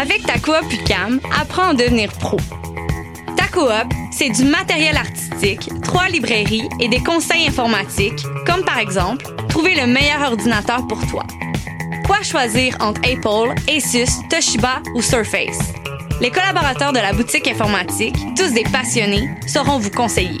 Avec ta coop UCAM, apprends à devenir pro. Ta coop, c'est du matériel artistique, trois librairies et des conseils informatiques, comme par exemple, trouver le meilleur ordinateur pour toi. Quoi choisir entre Apple, Asus, Toshiba ou Surface? Les collaborateurs de la boutique informatique, tous des passionnés, sauront vous conseiller.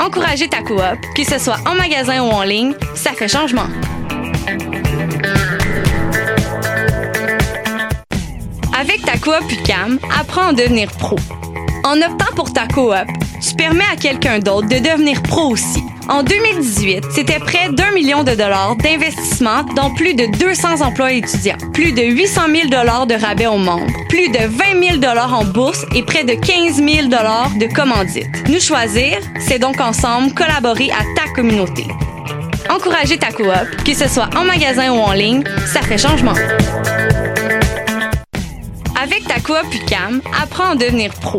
Encourager ta coop, que ce soit en magasin ou en ligne, ça fait changement. Avec ta coop UCAM, apprends à devenir pro. En optant pour ta coop, tu permets à quelqu'un d'autre de devenir pro aussi. En 2018, c'était près d'un million de dollars d'investissement dans plus de 200 emplois étudiants, plus de 800 000 dollars de rabais aux membres, plus de 20 000 dollars en bourse et près de 15 000 dollars de commandites. Nous choisir, c'est donc ensemble collaborer à ta communauté. Encourager ta coop, que ce soit en magasin ou en ligne, ça fait changement. Avec ta coop UCAM, apprends à devenir pro.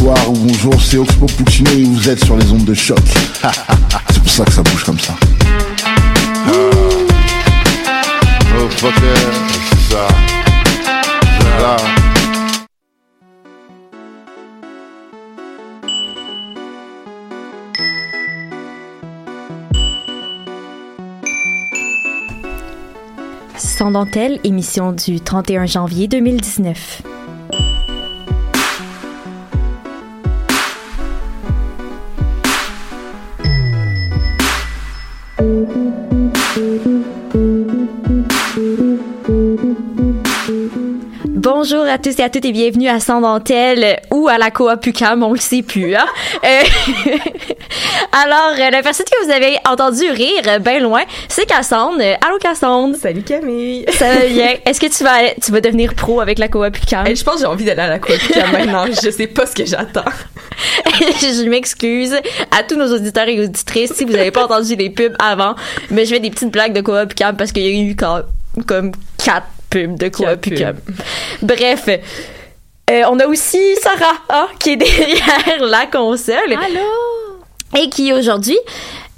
Bonsoir ou bonjour, c'est Oxpo Puccino et vous êtes sur les ondes de choc. c'est pour ça que ça bouge comme ça. Oh fucker, c'est ça. Voilà. Sans dentelle, émission du 31 janvier 2019. Bonjour à tous et à toutes et bienvenue à Sans dentelle ou à la Coop UQAM, on le sait plus. Hein? Euh, Alors, euh, la personne que vous avez entendu rire euh, bien loin, c'est Cassandre. Euh, Allô Cassandre. Salut Camille. Ça va bien. Est-ce que tu vas, tu vas devenir pro avec la Coop? Hey, je pense que j'ai envie d'aller à la Coop maintenant. Je sais pas ce que j'attends. je m'excuse à tous nos auditeurs et auditrices si vous n'avez pas entendu les pubs avant, mais je fais des petites blagues de Coop parce qu'il y a eu quand- comme quatre pubs de Coop. Bref. Euh, on a aussi Sarah hein, qui est derrière la console. Allô? Et qui aujourd'hui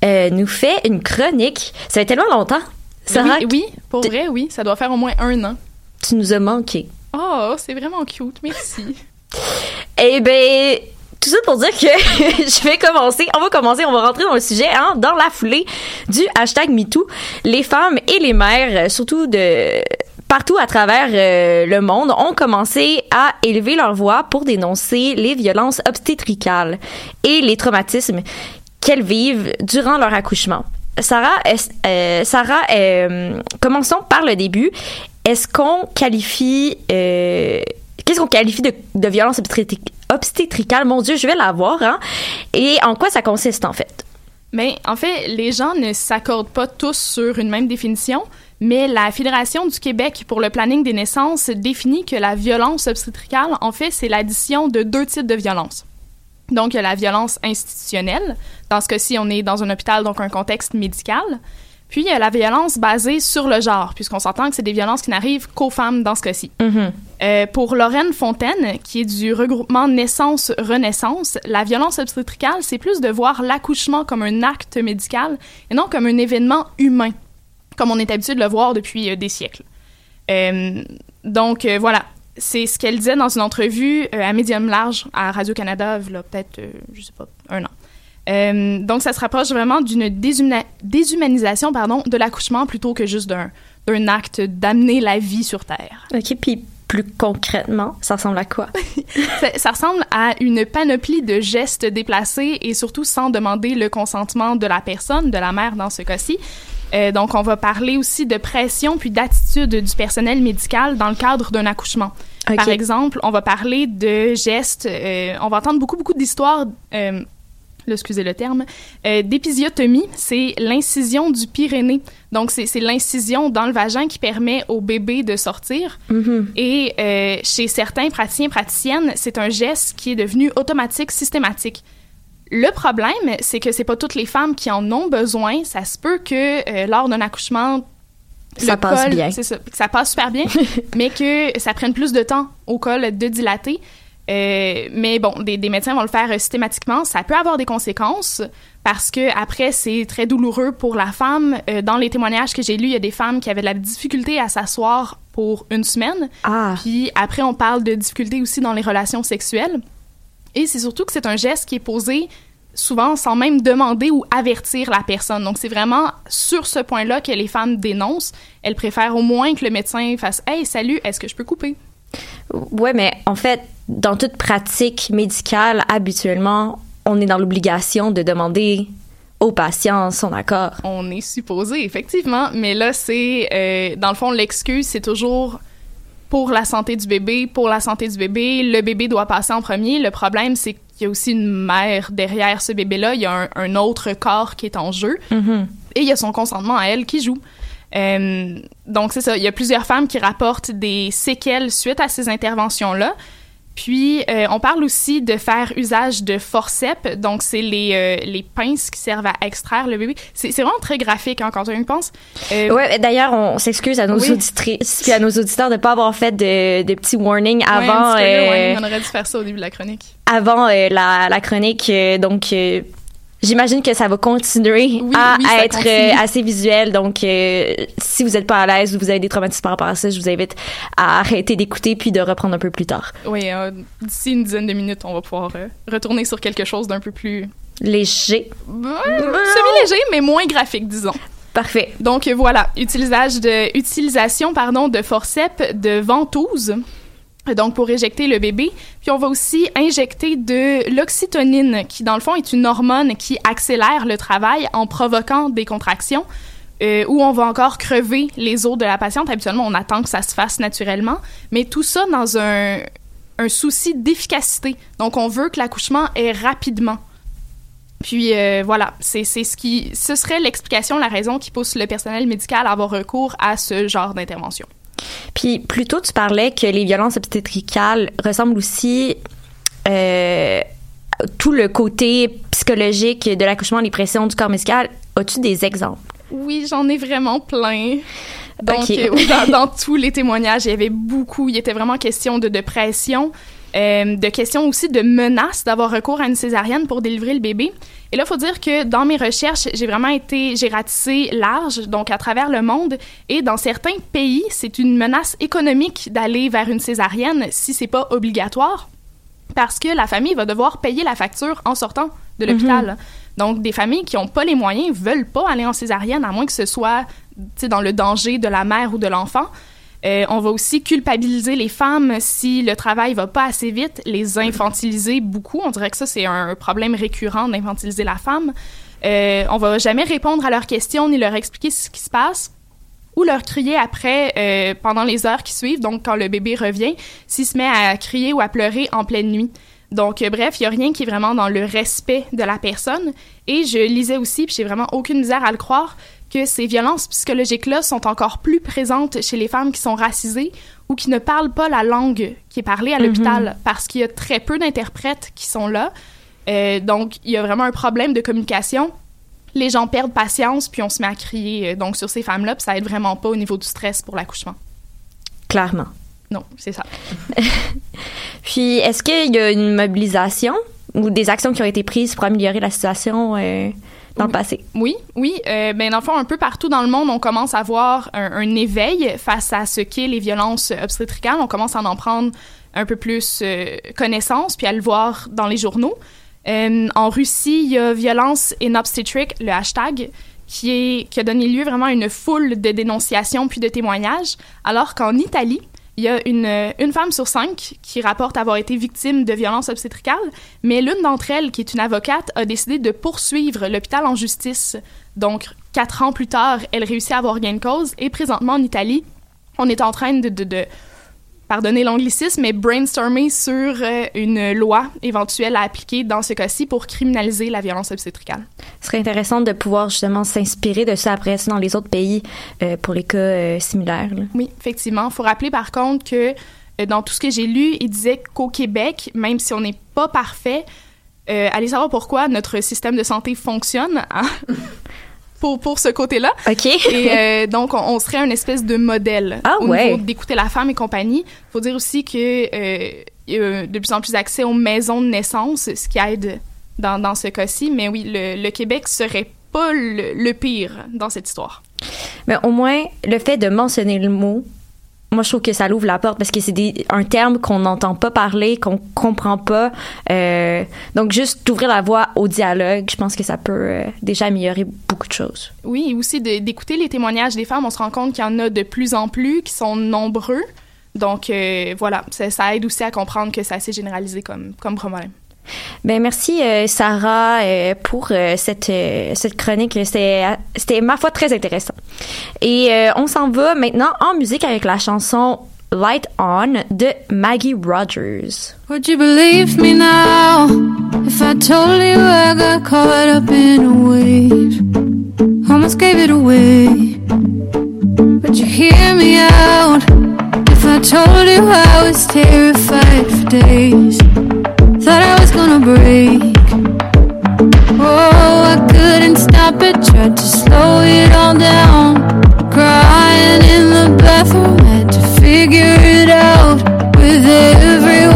euh, nous fait une chronique. Ça fait tellement longtemps. Sarah, oui, oui, pour vrai, oui. Ça doit faire au moins un an. tu nous as manqué. Oh, c'est vraiment cute. Merci. Eh ben, tout ça pour dire que je vais commencer. On va commencer, on va rentrer dans le sujet, hein, dans la foulée du hashtag MeToo. Les femmes et les mères, surtout de partout à travers euh, le monde, ont commencé à élever leur voix pour dénoncer les violences obstétricales et les traumatismes qu'elles vivent durant leur accouchement. Sarah, euh, Sarah euh, commençons par le début. Est-ce qu'on qualifie qu'est-ce qu'on qualifie de, violence obstétric- obstétricale? Mon Dieu, je vais la voir. Hein? Et en quoi ça consiste en fait? Mais en fait, les gens ne s'accordent pas tous sur une même définition, mais la Fédération du Québec pour le planning des naissances définit que la violence obstétricale, en fait, c'est l'addition de deux types de violence. Donc, la violence institutionnelle. Dans ce cas-ci, on est dans un hôpital, donc un contexte médical. Puis, il y a la violence basée sur le genre, puisqu'on s'entend que c'est des violences qui n'arrivent qu'aux femmes dans ce cas-ci. Euh, pour Lorraine Fontaine, qui est du regroupement Naissance-Renaissance, la violence obstétricale, c'est plus de voir l'accouchement comme un acte médical et non comme un événement humain, comme on est habitué de le voir depuis euh, des siècles. Euh, donc voilà, c'est ce qu'elle disait dans une entrevue à Médium Large à Radio-Canada, il y a peut-être, je sais pas, un an. Euh, donc, ça se rapproche vraiment d'une déshumanisation pardon, de l'accouchement plutôt que juste d'un acte d'amener la vie sur Terre. OK, puis plus concrètement, ça ressemble à quoi? Ça, ça ressemble à une panoplie de gestes déplacés et surtout sans demander le consentement de la personne, de la mère dans ce cas-ci. Euh, donc, on va parler aussi de pression puis d'attitude du personnel médical dans le cadre d'un accouchement. OK. Par exemple, on va parler de gestes, euh, on va entendre beaucoup, beaucoup d'histoires, euh, là, excusez le terme, euh, d'épisiotomie, c'est l'incision du Pyrénées. Donc, c'est l'incision dans le vagin qui permet au bébé de sortir. Mhm. Et euh, chez certains praticiens praticiennes, c'est un geste qui est devenu automatique, systématique. Le problème, c'est que c'est pas toutes les femmes qui en ont besoin. Ça se peut que euh, lors d'un accouchement, Ça le passe col- bien. Ça passe super bien, mais que ça prenne plus de temps au col de dilater. Euh, mais bon, des, des médecins vont le faire euh, systématiquement. Ça peut avoir des conséquences parce que après c'est très douloureux pour la femme. Euh, dans les témoignages que j'ai lus, il y a des femmes qui avaient de la difficulté à s'asseoir pour une semaine. Ah, Puis après, on parle de difficultés aussi dans les relations sexuelles. Et c'est surtout que c'est un geste qui est posé souvent sans même demander ou avertir la personne. Donc c'est vraiment sur ce point-là que les femmes dénoncent. Elles préfèrent au moins que le médecin fasse Hey, salut, est-ce que je peux couper? Ouais, mais en fait, dans toute pratique médicale, habituellement, on est dans l'obligation de demander au patient son accord. On est supposé, effectivement. Mais là, c'est. euh, dans le fond, l'excuse, c'est toujours pour la santé du bébé, pour la santé du bébé. Le bébé doit passer en premier. Le problème, c'est qu'il y a aussi une mère derrière ce bébé-là. Il y a un, un autre corps qui est en jeu. Mhm. Et il y a son consentement à elle qui joue. Euh, donc, c'est ça. Il y a plusieurs femmes qui rapportent des séquelles suite à ces interventions-là. Puis, euh, on parle aussi de faire usage de forceps. Donc, c'est les, euh, les pinces qui servent à extraire le bébé. C'est vraiment très graphique hein, quand on y pense. Euh, Ouais, d'ailleurs, on s'excuse à nos Oui. auditrices puis à nos auditeurs de pas avoir fait de, de petits warnings avant, ouais, on aurait dû faire ça au début de la chronique. avant la, la chronique. donc, j'imagine que ça va continuer Oui, à, oui, être continue. euh, assez visuel. Donc, euh, si vous n'êtes pas à l'aise ou vous avez des traumatismes par rapport à ça, je vous invite à arrêter d'écouter puis de reprendre un peu plus tard. Oui, euh, d'ici une dizaine de minutes, on va pouvoir euh, retourner sur quelque chose d'un peu plus Léger. semi-léger, mais moins graphique, disons. Parfait. Donc voilà, utilisage de, utilisation pardon, de forceps, de ventouses, donc pour éjecter le bébé. Puis on va aussi injecter de l'oxytonine, qui dans le fond est une hormone qui accélère le travail en provoquant des contractions. euh, où on va encore crever les os de la patiente. Habituellement, on attend que ça se fasse naturellement, mais tout ça dans un, souci d'efficacité. Donc, on veut que l'accouchement ait rapidement. Puis euh, voilà, c'est ce qui, ce serait l'explication, la raison qui pousse le personnel médical à avoir recours à ce genre d'intervention. Puis plus tôt, tu parlais que les violences obstétricales ressemblent aussi euh, tout le côté psychologique de l'accouchement, les pressions du corps médical. As-tu des exemples? Oui, j'en ai vraiment plein. Donc, euh, dans, dans tous les témoignages, il y avait beaucoup. Il était vraiment question de, de pression, euh, de questions aussi de menaces d'avoir recours à une césarienne pour délivrer le bébé. Et là, il faut dire que dans mes recherches, j'ai vraiment été, j'ai ratissé large, donc à travers le monde. Et dans certains pays, c'est une menace économique d'aller vers une césarienne si c'est pas obligatoire parce que la famille va devoir payer la facture en sortant de l'hôpital. Donc, des familles qui n'ont pas les moyens veulent pas aller en césarienne, à moins que ce soit dans le danger de la mère ou de l'enfant. Euh, on va aussi culpabiliser les femmes si le travail va pas assez vite, les infantiliser beaucoup. On dirait que ça, c'est un problème récurrent d'infantiliser la femme. Euh, on va jamais répondre à leurs questions ni leur expliquer ce qui se passe ou leur crier après euh, pendant les heures qui suivent, donc quand le bébé revient, s'il se met à crier ou à pleurer en pleine nuit. Donc, euh, bref, il n'y a rien qui est vraiment dans le respect de la personne. Et je lisais aussi, puis j'ai vraiment aucune misère à le croire, que ces violences psychologiques-là sont encore plus présentes chez les femmes qui sont racisées ou qui ne parlent pas la langue qui est parlée à l'hôpital, parce qu'il y a très peu d'interprètes qui sont là. Euh, donc, il y a vraiment un problème de communication les gens perdent patience, puis on se met à crier euh, donc sur ces femmes-là, puis ça aide vraiment pas au niveau du stress pour l'accouchement. Clairement. Non, c'est ça. Puis, est-ce qu'il y a une mobilisation ou des actions qui ont été prises pour améliorer la situation euh, dans le passé? Oui, oui. Euh, ben, dans le fond, un peu partout dans le monde, on commence à voir un, éveil face à ce qu'est les violences obstétricales. On commence à en prendre un peu plus euh, connaissance, puis à le voir dans les journaux. Euh, en Russie, il y a violence in obstetric, le hashtag, qui, qui a donné lieu vraiment à une foule de dénonciations puis de témoignages, alors qu'en Italie, il y a une, une femme sur cinq qui rapporte avoir été victime de violences obstétricales, mais l'une d'entre elles, qui est une avocate, a décidé de poursuivre l'hôpital en justice. Donc, quatre ans plus tard, elle réussit à avoir gain de cause, et présentement en Italie, on est en train de pardonnez l'anglicisme, mais brainstormer sur euh, une loi éventuelle à appliquer dans ce cas-ci pour criminaliser la violence obstétricale. Ce serait intéressant de pouvoir justement s'inspirer de ça après ça dans les autres pays euh, pour les cas euh, similaires. là. Oui, effectivement. Il faut rappeler par contre que euh, dans tout ce que j'ai lu, il disait qu'au Québec, même si on n'est pas parfait, allez savoir pourquoi notre système de santé fonctionne hein, pour, pour ce côté-là. OK. Et euh, donc, on, on serait un espèce de modèle Ah au ouais. niveau d'écouter la femme et compagnie. faut dire aussi que euh, il y a de plus en plus accès aux maisons de naissance, ce qui aide dans, dans ce cas-ci. Mais oui, le, le Québec serait pas le, le pire dans cette histoire. Mais au moins, le fait de mentionner le mot, moi, je trouve que ça l'ouvre la porte parce que c'est un terme qu'on n'entend pas parler, qu'on comprend pas. Euh, donc, juste d'ouvrir la voie au dialogue, je pense que ça peut euh, déjà améliorer beaucoup de choses. Oui, et aussi d'écouter les témoignages des femmes. On se rend compte qu'il y en a de plus en plus, qui sont nombreux. Donc, euh, voilà, ça, ça aide aussi à comprendre que c'est assez généralisé comme, comme problème. Ben merci euh, Sarah euh, pour euh, cette euh, cette chronique. C'était c'était ma foi très intéressant. Et euh, on s'en va maintenant en musique avec la chanson Light On de Maggie Rogers. Would you believe me now if I told you I got caught up in a wave? Almost gave it away. But you hear me out if I told you I was terrified for days. Thought I was gonna break. Oh, I couldn't stop it, tried to slow it all down. Crying in the bathroom, had to figure it out. With everyone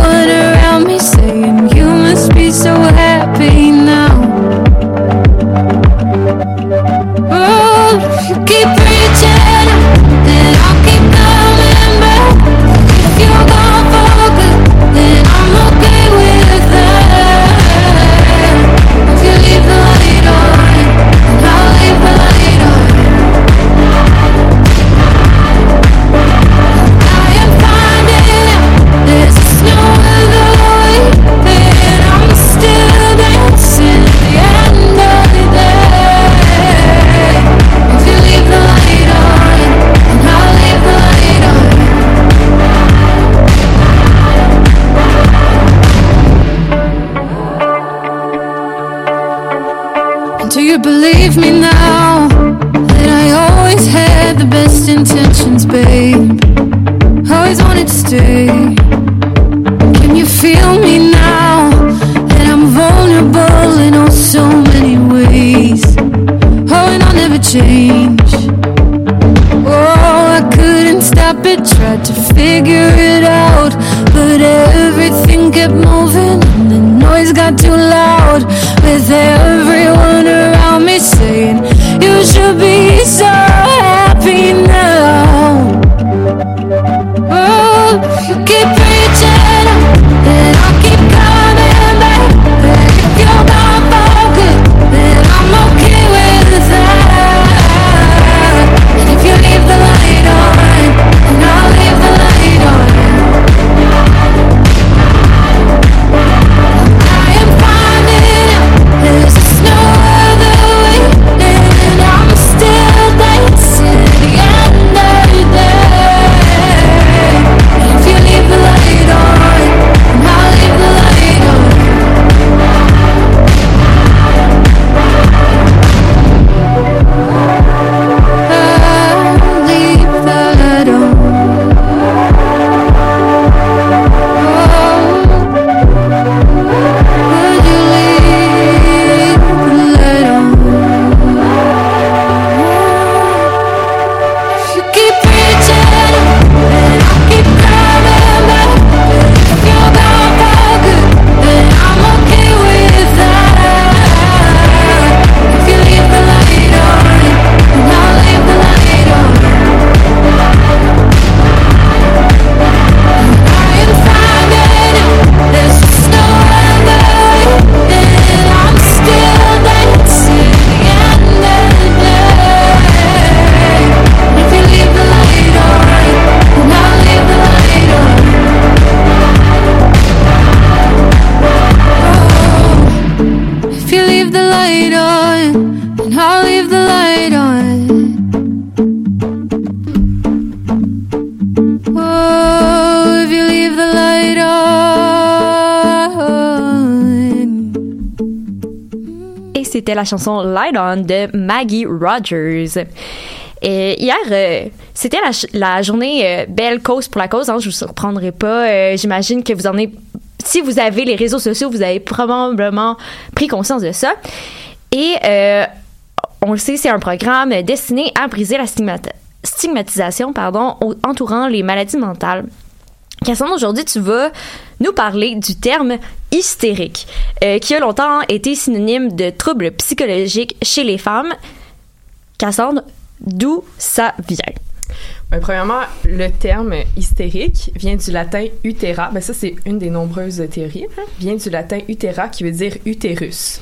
change. Chanson Light On de Maggie Rogers. Et hier, euh, c'était la, journée euh, Belle Cause pour la cause. Hein, je vous surprendrai pas. Euh, J'imagine que vous en avez... Si vous avez les réseaux sociaux, vous avez probablement pris conscience de ça. Et on le sait, c'est un programme destiné à briser la stigmatisation pardon, entourant les maladies mentales. Cassandre, aujourd'hui, tu vas nous parler du terme hystérique, euh, qui a longtemps été synonyme de troubles psychologiques chez les femmes. Cassandre, d'où ça vient? Ben, premièrement, le terme hystérique vient du latin utera. Ben, ça, c'est une des nombreuses théories. hein. Vient du latin utera qui veut dire utérus.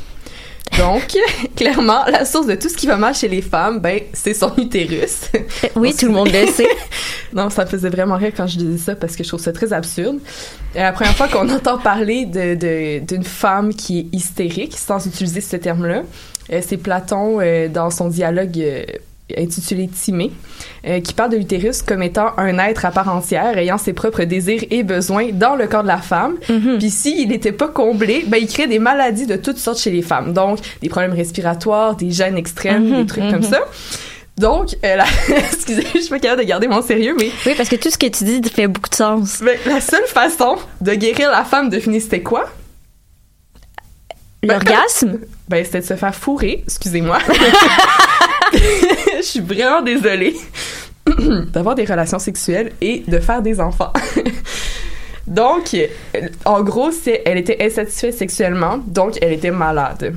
Donc, clairement, la source de tout ce qui va mal chez les femmes, ben, c'est son utérus. Euh, Oui, tout le monde le sait. Non, ça me faisait vraiment rire quand je disais ça parce que je trouve ça très absurde. Et la première fois qu'on entend parler de- de- d'une femme qui est hystérique, sans utiliser ce terme-là, euh, c'est Platon euh, dans son dialogue euh, intitulé Timée, euh, qui parle de l'utérus comme étant un être à part entière, ayant ses propres désirs et besoins dans le corps de la femme. Puis s'il n'était pas comblé, ben, il crée des maladies de toutes sortes chez les femmes. Donc, des problèmes respiratoires, des gènes extrêmes, Mhm, des trucs comme ça. Donc, euh, la... excusez, je suis pas capable de garder mon sérieux, mais Oui, parce que tout ce que tu dis fait beaucoup de sens. ben, la seule façon de guérir la femme de finir, c'était quoi? L'orgasme? Ben, c'était de se faire fourrer, excusez-moi. Je suis vraiment désolée. D'avoir des relations sexuelles et de faire des enfants. donc, euh, en gros, c'est, elle était insatisfaite sexuellement, donc elle était malade.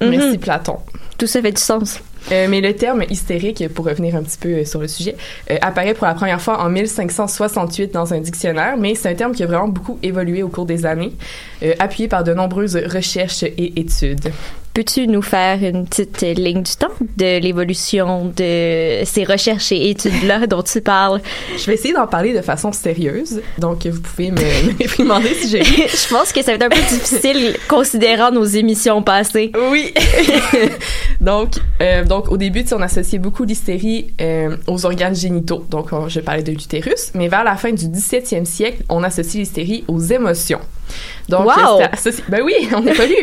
Merci Mhm. Platon. Tout ça fait du sens. Euh, mais le terme hystérique, pour revenir un petit peu euh, sur le sujet, euh, apparaît pour la première fois en 1568 dans un dictionnaire, mais c'est un terme qui a vraiment beaucoup évolué au cours des années, euh, appuyé par de nombreuses recherches et études. Peux-tu nous faire une petite ligne du temps de l'évolution de ces recherches et études-là dont tu parles? Je vais essayer d'en parler de façon sérieuse, donc vous pouvez me, me réprimander si j'ai Je pense que ça va être un peu difficile considérant nos émissions passées. Oui. donc, euh, donc, au début, on associait beaucoup l'hystérie euh, aux organes génitaux. Donc, on- je parlais de l'utérus. Mais vers la fin du 17e siècle, on associe l'hystérie aux émotions. Donc, Wow! c'était associé- ben oui, on n'est pas lu.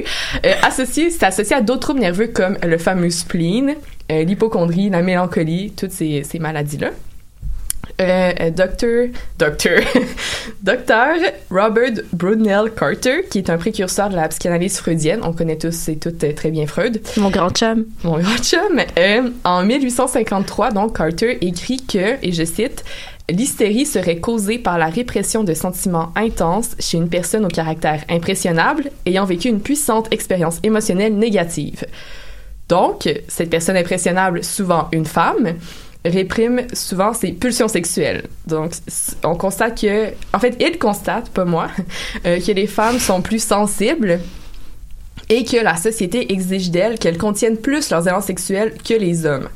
Euh, associé, c'est associé à d'autres troubles nerveux comme le fameux spleen, euh, l'hypochondrie, la mélancolie, toutes ces, ces maladies-là. Euh, euh, docteur, docteur, docteur Robert Brunel Carter, qui est un précurseur de la psychanalyse freudienne. On connaît tous et toutes très bien Freud. Mon grand chum. Mon grand chum. Euh, en 1853, donc, Carter écrit que, et je cite, L'hystérie serait causée par la répression de sentiments intenses chez une personne au caractère impressionnable ayant vécu une puissante expérience émotionnelle négative. Donc, cette personne impressionnable, souvent une femme, réprime souvent ses pulsions sexuelles. Donc, on constate que, en fait, il constate, pas moi, euh, que les femmes sont plus sensibles et que la société exige d'elles qu'elles contiennent plus leurs élan sexuels que les hommes.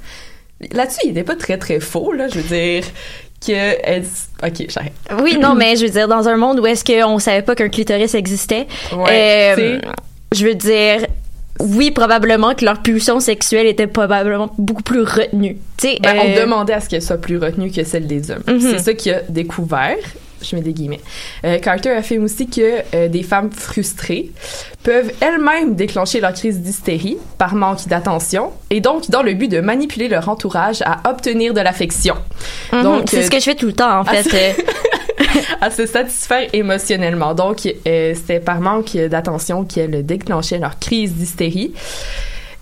Là-dessus, il n'est pas très très faux, là, je veux dire que. Ok, j'arrête. Oui, non, mais je veux dire, dans un monde où est-ce qu'on savait pas qu'un clitoris existait, Ouais, euh, je veux dire, oui, probablement que leur pulsion sexuelle était probablement beaucoup plus retenue. Ben, on euh, demandait à ce qu'elle soit plus retenue que celle des hommes. Mhm. C'est ça qu'il a découvert. Je mets des guillemets. Euh, Carter affirme aussi que euh, des femmes frustrées peuvent elles-mêmes déclencher leur crise d'hystérie par manque d'attention et donc dans le but de manipuler leur entourage à obtenir de l'affection. mhm, donc, c'est euh, ce que je fais tout le temps, en fait. c'est- euh, à se satisfaire émotionnellement. Donc, euh, c'était par manque d'attention qu'elles déclenchaient leur crise d'hystérie.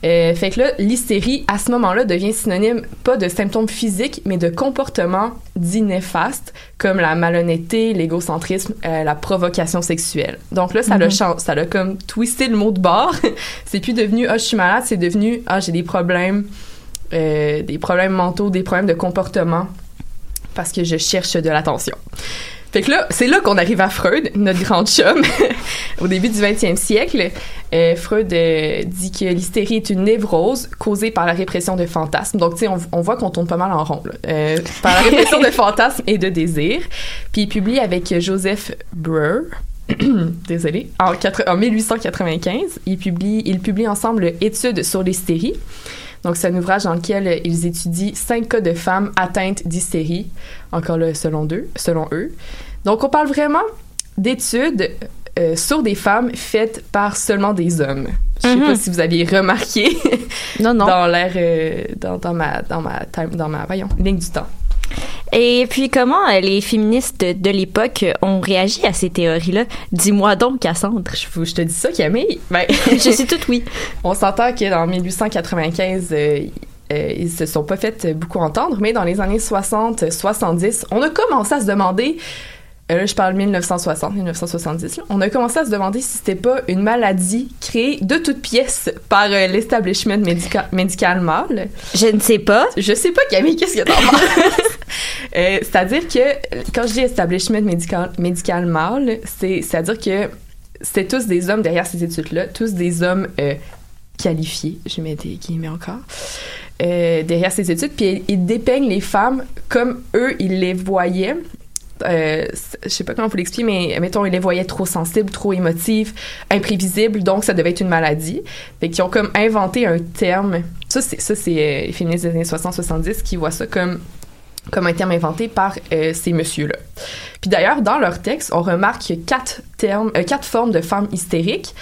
Euh, fait que là, l'hystérie, à ce moment-là, devient synonyme pas de symptômes physiques, mais de comportements dits néfastes, comme la malhonnêteté, l'égocentrisme, euh, la provocation sexuelle. Donc là, ça l'a chan- ça l'a comme twisté le mot de bord. c'est plus devenu « Ah, je suis malade », c'est devenu « Ah, j'ai des problèmes, euh, des problèmes mentaux, des problèmes de comportement, parce que je cherche de l'attention ». Là, c'est là qu'on arrive à Freud, notre grand chum. Au début du 20e siècle, euh, Freud euh, dit que l'hystérie est une névrose causée par la répression de fantasmes. Donc, tu sais, on, voit qu'on tourne pas mal en rond. Euh, par la répression de fantasmes et de désirs. Puis il publie avec Joseph Breuer, désolé, en, en 1895, il publie, ils publient ensemble Études sur l'hystérie. Donc, c'est un ouvrage dans lequel ils étudient cinq cas de femmes atteintes d'hystérie, encore là, selon eux. Selon eux. Donc, on parle vraiment d'études euh, sur des femmes faites par seulement des hommes. Je sais Mhm. pas si vous aviez remarqué Non, non. dans l'air, euh, dans, dans ma, dans ma, time- dans ma, voyons, ligne du temps. Et puis, comment euh, les féministes de, de l'époque ont réagi à ces théories-là? Dis-moi donc, Cassandre. Je, te dis ça, Camille? Ben, Je suis toute oui. On s'entend que dans 1895, euh, euh, ils se sont pas fait beaucoup entendre, mais dans les années 60, 70, on a commencé à se demander, là je parle 1960, 1970, là, on a commencé à se demander si c'était pas une maladie créée de toutes pièces par euh, l'establishment médica- médical mâle. Je ne sais pas. Je sais pas, Camille, qu'est-ce que t'en penses? Euh, c'est-à-dire que, quand je dis establishment médical, médical mâle, c'est, c'est-à-dire que c'était tous des hommes derrière ces études-là, tous des hommes euh, qualifiés, je mets des guillemets encore, euh, derrière ces études, puis ils dépeignent les femmes comme eux, ils les voyaient. Euh, je sais pas comment vous l'expliquer, mais mettons, ils les voyaient trop sensibles, trop émotifs, imprévisibles, donc ça devait être une maladie. Fait qu'ils ont comme inventé un terme. Ça, c'est, ça, c'est euh, les féministes des années 60-70 qui voient ça comme, comme un terme inventé par euh, ces messieurs-là. Puis d'ailleurs, dans leur texte, on remarque qu'il y a quatre termes, euh, quatre formes de femmes hystériques.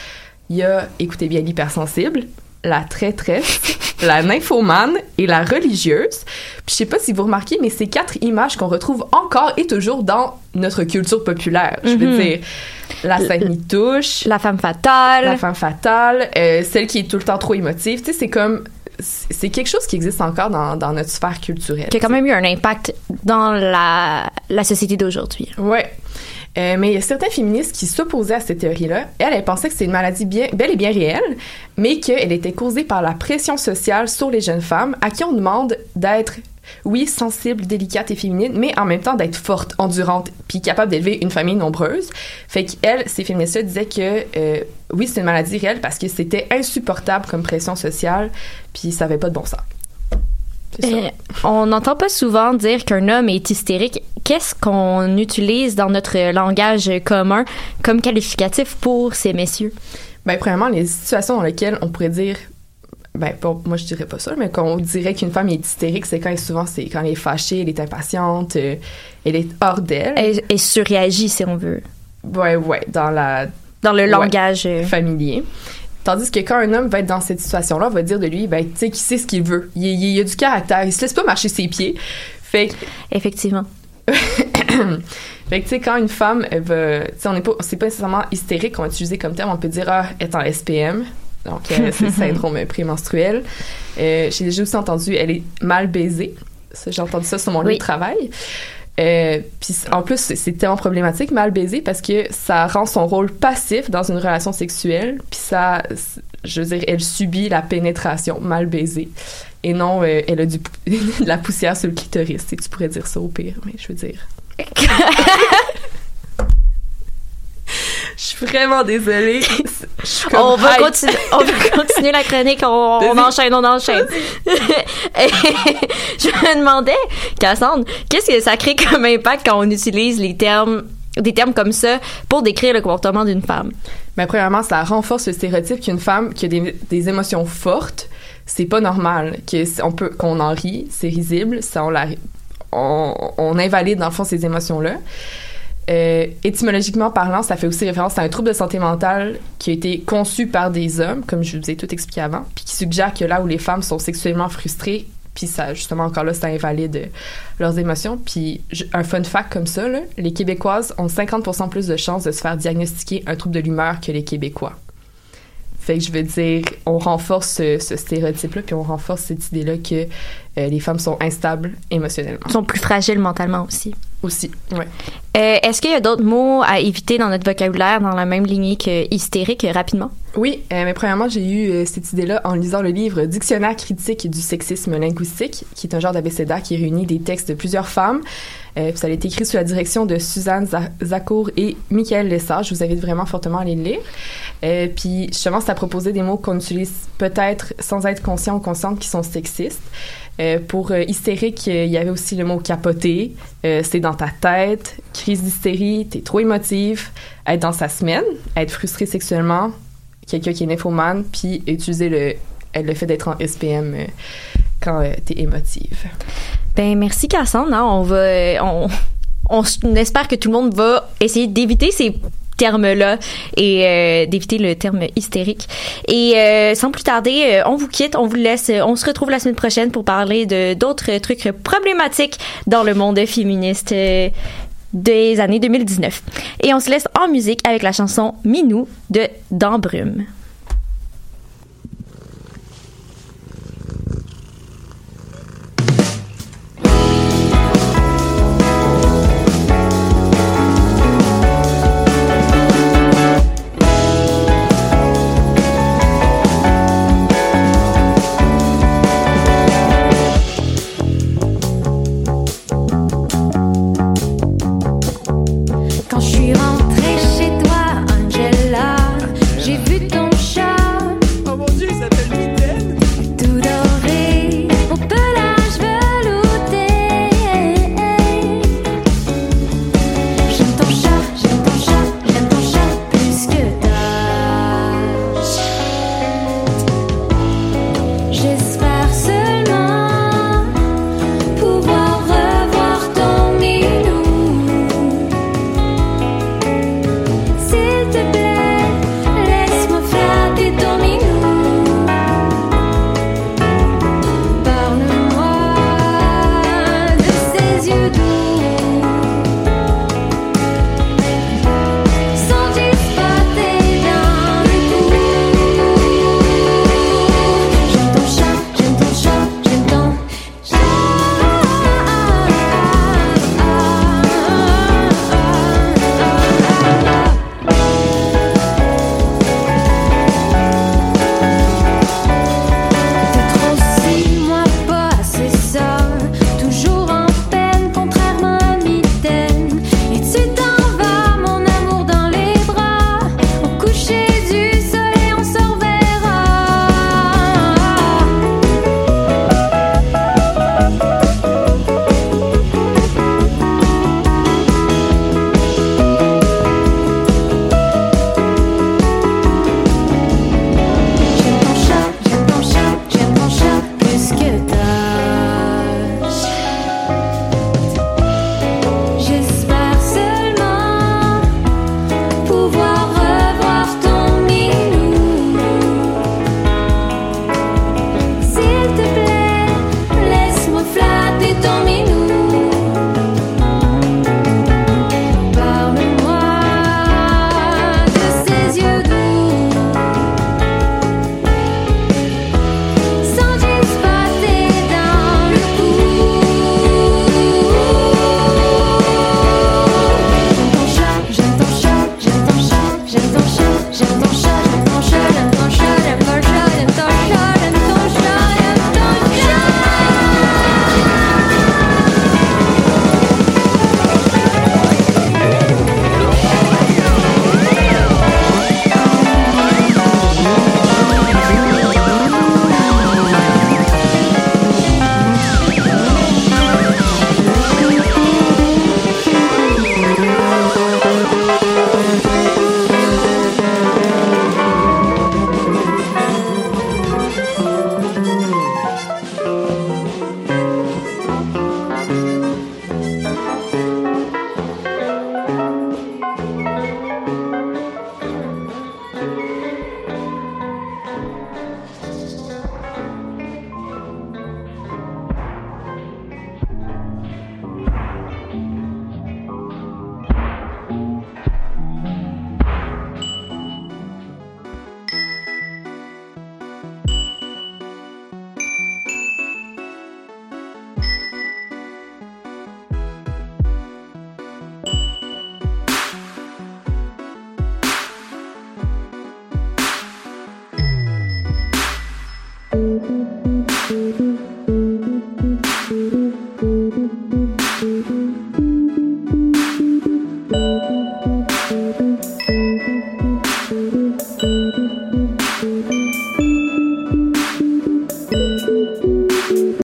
Il y a, écoutez bien, l'hypersensible, la traîtresse, la nymphomane et la religieuse. Puis je sais pas si vous remarquez, mais ces quatre images qu'on retrouve encore et toujours dans notre culture populaire. Je veux Mhm. dire, la sainte La femme fatale. la femme fatale, euh, celle qui est tout le temps trop émotive. Tu sais, c'est comme c'est c'est quelque chose qui existe encore dans, dans notre sphère culturelle. qui a quand même eu un impact dans la, la société d'aujourd'hui. Ouais. Euh, mais il y a certains féministes qui s'opposaient à cette théorie-là. Elle, elle pensait que c'est une maladie bien, bel et bien réelle, mais qu'elle était causée par la pression sociale sur les jeunes femmes à qui on demande d'être, oui, sensibles, délicates et féminines, mais en même temps d'être fortes, endurantes, puis capable d'élever une famille nombreuse. Fait qu'elle, ces féministes-là disaient que, euh, oui, c'est une maladie réelle parce que c'était insupportable comme pression sociale, puis ça avait pas de bon sens. Euh, on n'entend pas souvent dire qu'un homme est hystérique. Qu'est-ce qu'on utilise dans notre langage commun comme qualificatif pour ces messieurs? Ben, premièrement, les situations dans lesquelles on pourrait dire, ben, moi je dirais pas ça, mais qu'on dirait qu'une femme est hystérique, c'est quand souvent c'est quand elle est fâchée, elle est impatiente, euh, elle est hors d'elle. Elle, elle surréagit, si on veut, Ouais, ouais, dans la dans le Ouais. langage. euh, familier. Tandis que quand un homme va être dans cette situation-là, on va dire de lui, ben, tu sais, qu'il sait ce qu'il veut. Il, il- il a du caractère, il se laisse pas marcher ses pieds. Fait que Effectivement. Fait que, tu sais, quand une femme, elle va. Tu sais, on n'est pas. C'est pas nécessairement hystérique qu'on va utiliser comme terme. On peut dire, ah, elle est en SPM. Donc, euh, c'est le syndrome prémenstruel. Euh, J'ai déjà aussi entendu, elle est mal baisée. J'ai entendu ça sur mon lieu de travail. Euh, Puis en plus, c'est- tellement problématique, mal baisée, parce que ça rend son rôle passif dans une relation sexuelle. Puis ça, je veux dire, elle subit la pénétration mal baisée. Et non, euh, elle a du, de la poussière sur le clitoris. Sais, Tu pourrais dire ça au pire, mais je veux dire. Je suis vraiment désolée. On va, continuer, on va continuer la chronique, on, on enchaîne, on enchaîne. Je me demandais, Cassandre, qu'est-ce que ça crée comme impact quand on utilise les termes, des termes comme ça pour décrire le comportement d'une femme? Ben, premièrement, ça renforce le stéréotype qu'une femme qui a des, des émotions fortes, c'est pas normal. Que c- on peut, qu'on en rit, c'est risible, ça, on, la, on, on invalide dans le fond ces émotions-là. Euh, étymologiquement parlant, ça fait aussi référence à un trouble de santé mentale qui a été conçu par des hommes, comme je vous ai tout expliqué avant, puis qui suggère que là où les femmes sont sexuellement frustrées, puis ça, justement, encore là, ça invalide euh, leurs émotions. Puis un fun fact comme ça, les Québécoises ont 50% plus de chances de se faire diagnostiquer un trouble de l'humeur que les Québécois. Fait que je veux dire, on renforce ce, ce stéréotype-là, puis on renforce cette idée-là que euh, les femmes sont instables émotionnellement. Ils sont plus fragiles mentalement aussi. Aussi. Euh, Est-ce qu'il y a d'autres mots à éviter dans notre vocabulaire dans la même lignée que hystérique, euh, rapidement? Oui, euh, mais premièrement, j'ai eu euh, cette idée-là en lisant le livre Dictionnaire critique du sexisme linguistique, qui est un genre d'abécédaire qui réunit des textes de plusieurs femmes. Euh, ça a été écrit sous la direction de Suzanne Za- Zakour et Michael Lessard. Je vous invite vraiment fortement à les lire. Euh, puis justement, à proposer des mots qu'on utilise peut-être sans être conscient ou consciente qui sont sexistes. Euh, pour euh, hystérique, il y avait aussi le mot capoter, c'est dans ta tête, crise d'hystérie, t'es trop émotive, être dans sa semaine, être frustré sexuellement, quelqu'un qui est nymphomane, puis utiliser le, euh, le fait d'être en SPM euh, quand euh, t'es émotive. Ben merci Cassandre. On va, euh, on, on, espère que tout le monde va essayer d'éviter ces termes-là et d'éviter le terme hystérique. Et sans plus tarder, on vous quitte, on vous laisse, on se retrouve la semaine prochaine pour parler de d'autres trucs problématiques dans le monde féministe des années 2019. Et on se laisse en musique avec la chanson Minou de D'Embrume.